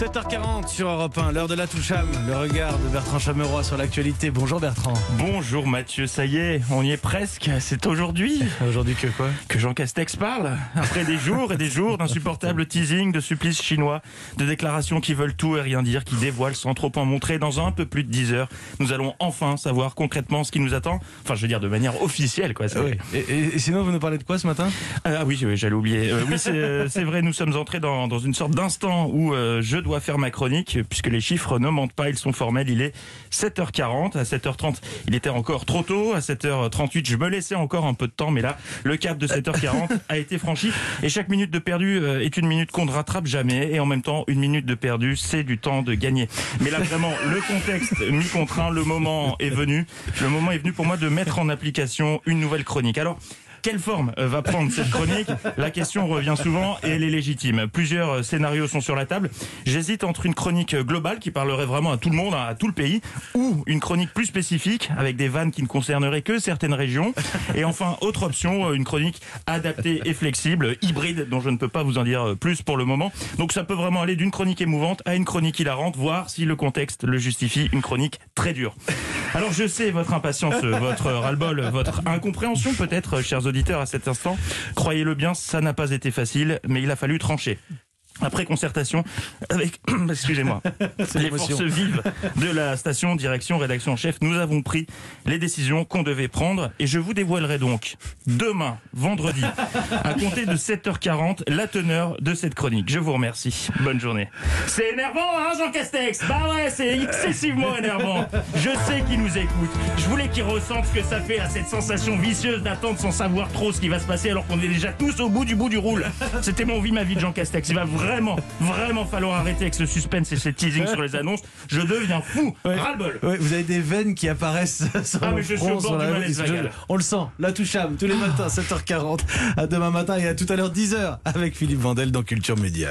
7h40 sur Europe 1, l'heure de la toucham, le regard de Bertrand Chameroy sur l'actualité. Bonjour Bertrand. Bonjour Mathieu, ça y est, on y est presque. C'est aujourd'hui Aujourd'hui que quoi? Que Jean Castex parle. Après des jours et des jours d'insupportables teasing, de supplices chinois, de déclarations qui veulent tout et rien dire, qui dévoilent sans trop en montrer dans un peu plus de 10 heures, nous allons enfin savoir concrètement ce qui nous attend. Enfin, je veux dire de manière officielle, quoi. Oui. Et, et- et sinon, vous nous parlez de quoi ce matin? Ah oui, oui, j'allais oublier. Euh, oui, c'est euh, c'est vrai, nous sommes entrés dans, dans une sorte d'instant où euh, je dois faire ma chronique, puisque les chiffres ne mentent pas, ils sont formels. Il est 7h40, à 7h30, il était encore trop tôt, à 7h38, je me laissais encore un peu de temps, mais là, le cap de 7h40 a été franchi, et chaque minute de perdu euh, est une minute qu'on ne rattrape jamais, et en même temps, une minute de perdu, c'est du temps de gagner. Mais là, vraiment, le contexte m'y contraint, le moment est venu, le moment est venu pour moi de mettre en application une nouvelle chronique. Alors, quelle forme euh, va prendre cette chronique La question revient souvent et elle est légitime. Plusieurs euh, scénarios sont sur la table. J'hésite entre une chronique euh, globale qui parlerait vraiment à tout le monde, à tout le pays, ou une chronique plus spécifique avec des vannes qui ne concerneraient que certaines régions. Et enfin, autre option, une chronique adaptée et flexible, hybride, dont je ne peux pas vous en dire plus pour le moment. Donc ça peut vraiment aller d'une chronique émouvante à une chronique hilarante, voire si le contexte le justifie, une chronique très dure. Alors je sais votre impatience, votre ras-le-bol, votre incompréhension peut-être, chers auditeurs, à cet instant. Croyez-le bien, ça n'a pas été facile, mais il a fallu trancher. Après concertation avec, excusez-moi, les forces vives de la station, direction, rédaction en chef, nous avons pris les décisions qu'on devait prendre et je vous dévoilerai donc demain, vendredi, à compter de 7h40, la teneur de cette chronique. Je vous remercie. Bonne journée. C'est énervant, hein, Jean Castex? Bah ouais, c'est excessivement énervant. Je sais qu'il nous écoute. Je voulais qu'il ressente ce que ça fait à cette sensation vicieuse d'attendre sans savoir trop ce qui va se passer alors qu'on est déjà tous au bout du bout du roule. C'était mon vie, ma vie de Jean Castex. Il va vraiment, vraiment falloir arrêter avec ce suspense et ce teasing sur les annonces. Je deviens fou. Ras-le-bol. Ouais, vous avez des veines qui apparaissent sur Ah, mais je suis front, au bord du la malaise je-. On le sent, la toucham, tous les matins, 7h40. À demain matin et à tout à l'heure, 10h, avec Philippe Vandel dans Culture Média.